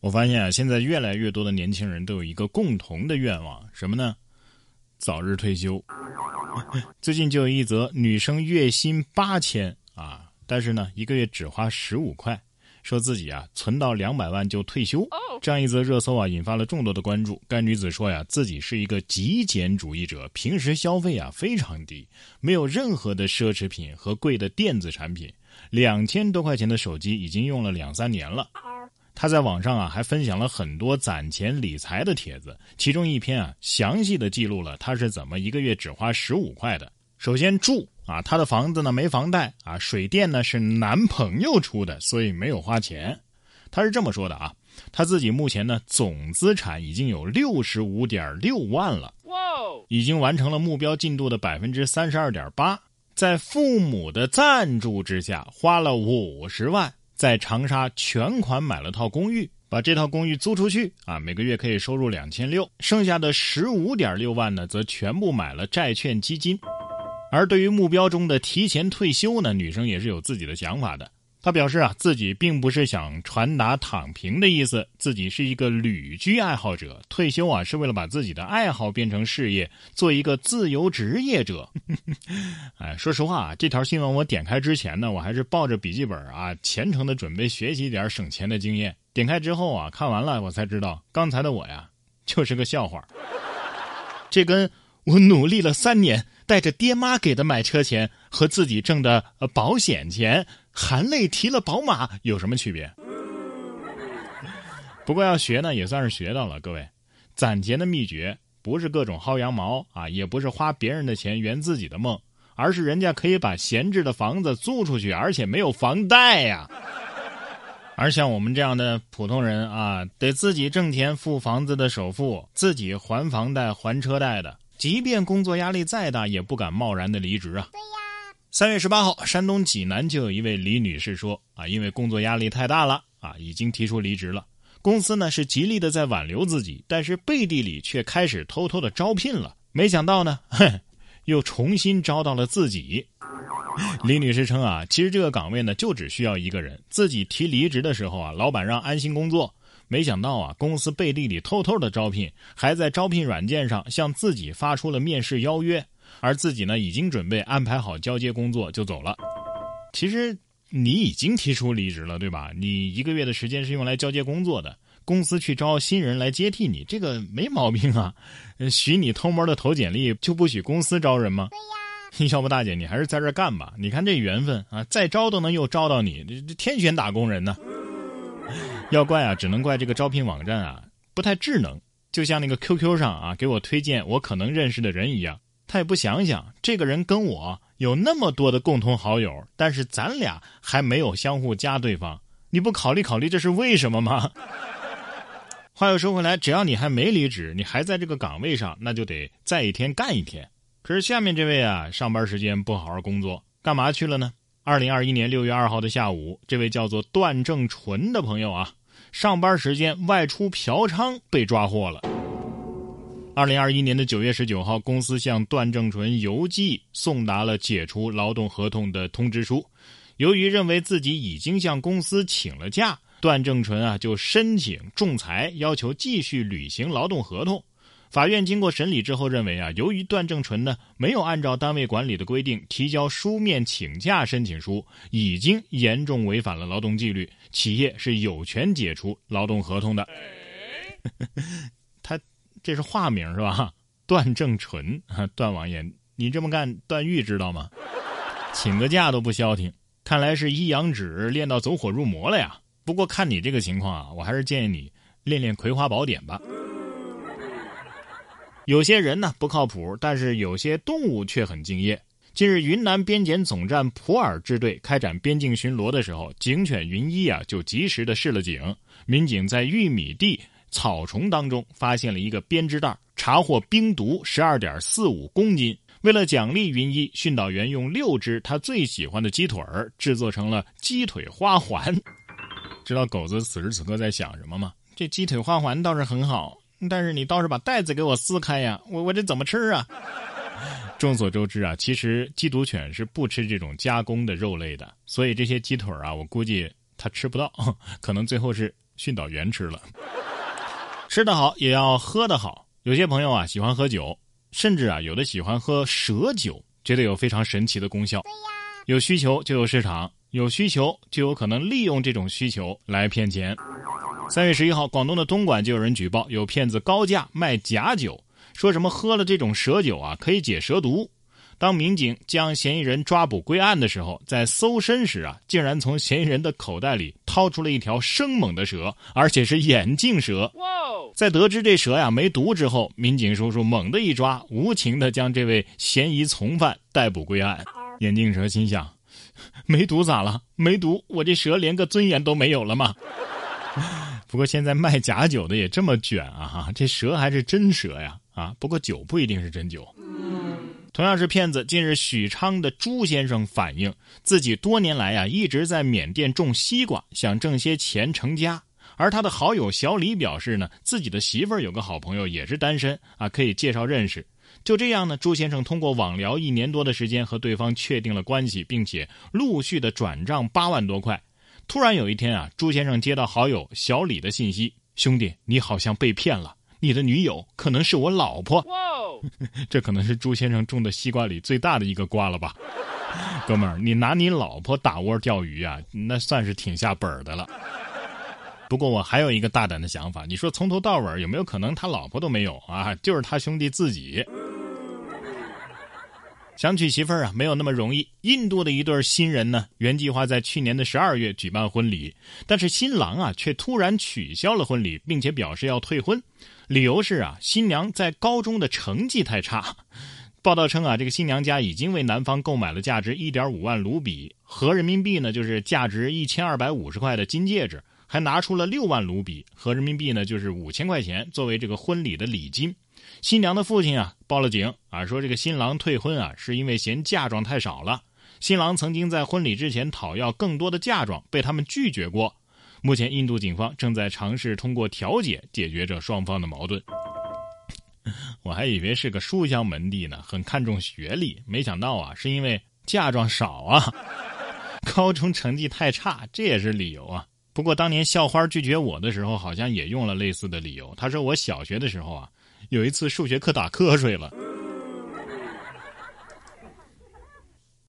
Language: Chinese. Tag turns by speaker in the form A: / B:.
A: 我发现啊，现在越来越多的年轻人都有一个共同的愿望，什么呢？早日退休。最近就有一则女生月薪八千啊，但是呢，一个月只花十五块，说自己啊存到两百万就退休。这样一则热搜啊，引发了众多的关注。该女子说呀，自己是一个极简主义者，平时消费啊非常低，没有任何的奢侈品和贵的电子产品，两千多块钱的手机已经用了两三年了。他在网上啊还分享了很多攒钱理财的帖子，其中一篇啊详细的记录了他是怎么一个月只花十五块的。首先住啊，他的房子呢没房贷啊，水电呢是男朋友出的，所以没有花钱。他是这么说的啊，他自己目前呢总资产已经有六十五点六万了，哇，已经完成了目标进度的百分之三十二点八，在父母的赞助之下花了五十万。在长沙全款买了套公寓，把这套公寓租出去啊，每个月可以收入两千六，剩下的十五点六万呢，则全部买了债券基金。而对于目标中的提前退休呢，女生也是有自己的想法的。他表示啊，自己并不是想传达躺平的意思，自己是一个旅居爱好者，退休啊是为了把自己的爱好变成事业，做一个自由职业者。哎，说实话啊，这条新闻我点开之前呢，我还是抱着笔记本啊，虔诚的准备学习一点省钱的经验。点开之后啊，看完了我才知道，刚才的我呀就是个笑话。这跟我努力了三年，带着爹妈给的买车钱和自己挣的保险钱。含泪提了宝马有什么区别？不过要学呢，也算是学到了。各位，攒钱的秘诀不是各种薅羊毛啊，也不是花别人的钱圆自己的梦，而是人家可以把闲置的房子租出去，而且没有房贷呀。而像我们这样的普通人啊，得自己挣钱付房子的首付，自己还房贷还车贷的，即便工作压力再大，也不敢贸然的离职啊。三月十八号，山东济南就有一位李女士说：“啊，因为工作压力太大了，啊，已经提出离职了。公司呢是极力的在挽留自己，但是背地里却开始偷偷的招聘了。没想到呢，哼，又重新招到了自己。”李女士称：“啊，其实这个岗位呢就只需要一个人。自己提离职的时候啊，老板让安心工作。没想到啊，公司背地里偷偷的招聘，还在招聘软件上向自己发出了面试邀约。”而自己呢，已经准备安排好交接工作就走了。其实你已经提出离职了，对吧？你一个月的时间是用来交接工作的，公司去招新人来接替你，这个没毛病啊。许你偷摸的投简历，就不许公司招人吗？对呀。要不大姐，你还是在这干吧。你看这缘分啊，再招都能又招到你，这这天选打工人呢。要怪啊，只能怪这个招聘网站啊不太智能，就像那个 QQ 上啊给我推荐我可能认识的人一样。他也不想想，这个人跟我有那么多的共同好友，但是咱俩还没有相互加对方。你不考虑考虑这是为什么吗？话又说回来，只要你还没离职，你还在这个岗位上，那就得再一天干一天。可是下面这位啊，上班时间不好好工作，干嘛去了呢？二零二一年六月二号的下午，这位叫做段正淳的朋友啊，上班时间外出嫖娼被抓获了。二零二一年的九月十九号，公司向段正淳邮寄送达了解除劳动合同的通知书。由于认为自己已经向公司请了假，段正淳啊就申请仲裁，要求继续履行劳动合同。法院经过审理之后认为啊，由于段正淳呢没有按照单位管理的规定提交书面请假申请书，已经严重违反了劳动纪律，企业是有权解除劳动合同的。这是化名是吧？段正淳，段王爷，你这么干，段誉知道吗？请个假都不消停，看来是一阳指练到走火入魔了呀。不过看你这个情况啊，我还是建议你练练《葵花宝典》吧。有些人呢不靠谱，但是有些动物却很敬业。近日，云南边检总站普洱支队开展边境巡逻的时候，警犬云一啊就及时的示了警。民警在玉米地。草丛当中发现了一个编织袋，查获冰毒十二点四五公斤。为了奖励云一，训导员用六只他最喜欢的鸡腿儿制作成了鸡腿花环。知道狗子此时此刻在想什么吗？这鸡腿花环倒是很好，但是你倒是把袋子给我撕开呀！我我这怎么吃啊？众所周知啊，其实缉毒犬是不吃这种加工的肉类的，所以这些鸡腿啊，我估计它吃不到，可能最后是。训导员吃了。吃得好也要喝得好，有些朋友啊喜欢喝酒，甚至啊有的喜欢喝蛇酒，觉得有非常神奇的功效。有需求就有市场，有需求就有可能利用这种需求来骗钱。三月十一号，广东的东莞就有人举报有骗子高价卖假酒，说什么喝了这种蛇酒啊可以解蛇毒。当民警将嫌疑人抓捕归案的时候，在搜身时啊，竟然从嫌疑人的口袋里掏出了一条生猛的蛇，而且是眼镜蛇。在得知这蛇呀没毒之后，民警叔叔猛地一抓，无情地将这位嫌疑从犯逮捕归案。眼镜蛇心想：没毒咋了？没毒，我这蛇连个尊严都没有了吗？不过现在卖假酒的也这么卷啊！哈，这蛇还是真蛇呀！啊，不过酒不一定是真酒。同样是骗子，近日许昌的朱先生反映，自己多年来啊一直在缅甸种西瓜，想挣些钱成家。而他的好友小李表示呢，自己的媳妇儿有个好朋友也是单身啊，可以介绍认识。就这样呢，朱先生通过网聊一年多的时间和对方确定了关系，并且陆续的转账八万多块。突然有一天啊，朱先生接到好友小李的信息：“兄弟，你好像被骗了。”你的女友可能是我老婆，这可能是朱先生种的西瓜里最大的一个瓜了吧？哥们儿，你拿你老婆打窝钓鱼啊，那算是挺下本的了。不过我还有一个大胆的想法，你说从头到尾有没有可能他老婆都没有啊？就是他兄弟自己。想娶媳妇儿啊，没有那么容易。印度的一对新人呢，原计划在去年的十二月举办婚礼，但是新郎啊却突然取消了婚礼，并且表示要退婚，理由是啊，新娘在高中的成绩太差。报道称啊，这个新娘家已经为男方购买了价值一点五万卢比合人民币呢，就是价值一千二百五十块的金戒指，还拿出了六万卢比合人民币呢，就是五千块钱作为这个婚礼的礼金。新娘的父亲啊报了警啊，说这个新郎退婚啊是因为嫌嫁妆太少了。新郎曾经在婚礼之前讨要更多的嫁妆，被他们拒绝过。目前印度警方正在尝试通过调解解决这双方的矛盾。我还以为是个书香门第呢，很看重学历，没想到啊是因为嫁妆少啊，高中成绩太差，这也是理由啊。不过当年校花拒绝我的时候，好像也用了类似的理由。她说我小学的时候啊。有一次数学课打瞌睡了，